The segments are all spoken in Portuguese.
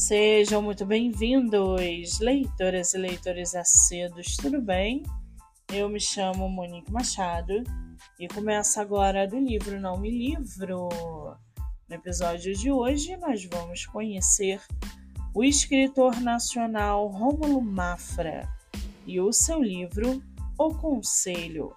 Sejam muito bem-vindos, leitoras e leitores acedos, tudo bem? Eu me chamo Monique Machado e começo agora do livro Não Me Livro. No episódio de hoje, nós vamos conhecer o escritor nacional Rômulo Mafra e o seu livro O Conselho.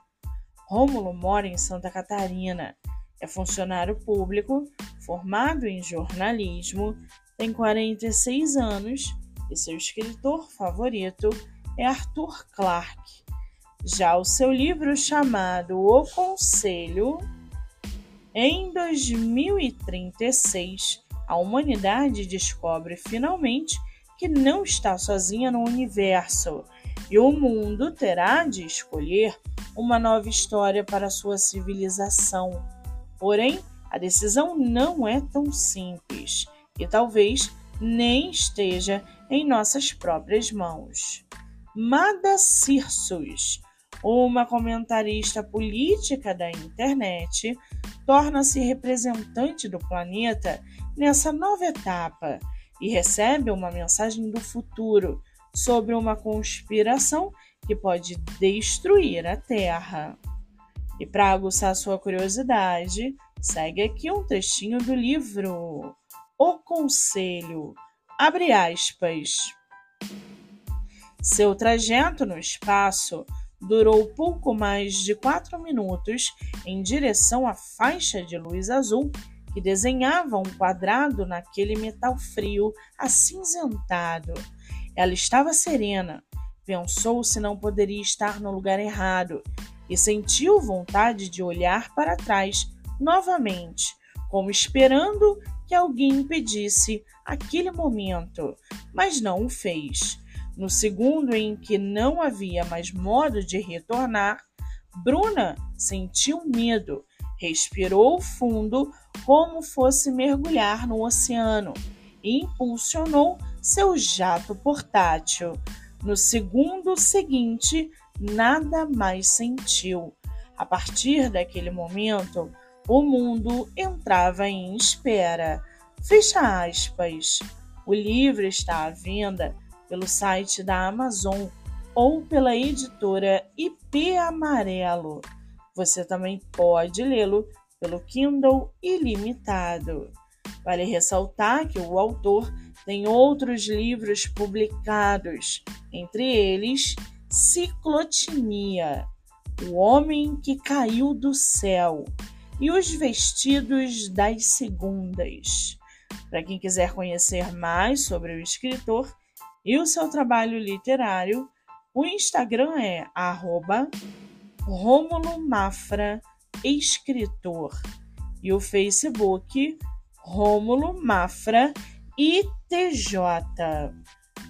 Rômulo mora em Santa Catarina, é funcionário público, formado em jornalismo, tem 46 anos e seu escritor favorito é Arthur Clarke. Já o seu livro chamado O Conselho, em 2036, a humanidade descobre finalmente que não está sozinha no universo e o mundo terá de escolher uma nova história para sua civilização. Porém, a decisão não é tão simples e talvez nem esteja em nossas próprias mãos. Mada Cirsus, uma comentarista política da internet, torna-se representante do planeta nessa nova etapa e recebe uma mensagem do futuro sobre uma conspiração que pode destruir a Terra. E para aguçar sua curiosidade, segue aqui um trechinho do livro O Conselho. Abre aspas. Seu trajeto no espaço durou pouco mais de quatro minutos em direção à faixa de luz azul que desenhava um quadrado naquele metal frio acinzentado. Ela estava serena, pensou se não poderia estar no lugar errado e sentiu vontade de olhar para trás novamente, como esperando que alguém impedisse aquele momento, mas não o fez. No segundo em que não havia mais modo de retornar, Bruna sentiu medo, respirou fundo como fosse mergulhar no oceano e impulsionou seu jato portátil. No segundo seguinte, nada mais sentiu. A partir daquele momento, o mundo entrava em espera. Fecha aspas. O livro está à venda pelo site da Amazon ou pela editora IP Amarelo. Você também pode lê-lo pelo Kindle Ilimitado. Vale ressaltar que o autor tem outros livros publicados, entre eles Ciclotimia, O Homem que Caiu do Céu e Os Vestidos das Segundas. Para quem quiser conhecer mais sobre o escritor e o seu trabalho literário, o Instagram é arroba Rômulo Mafra Escritor e o Facebook Rômulo Mafra ITJ.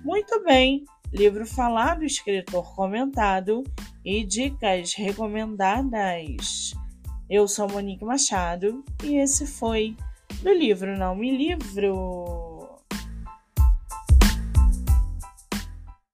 Muito bem, livro falado, escritor comentado e dicas recomendadas. Eu sou Monique Machado e esse foi do livro Não Me Livro.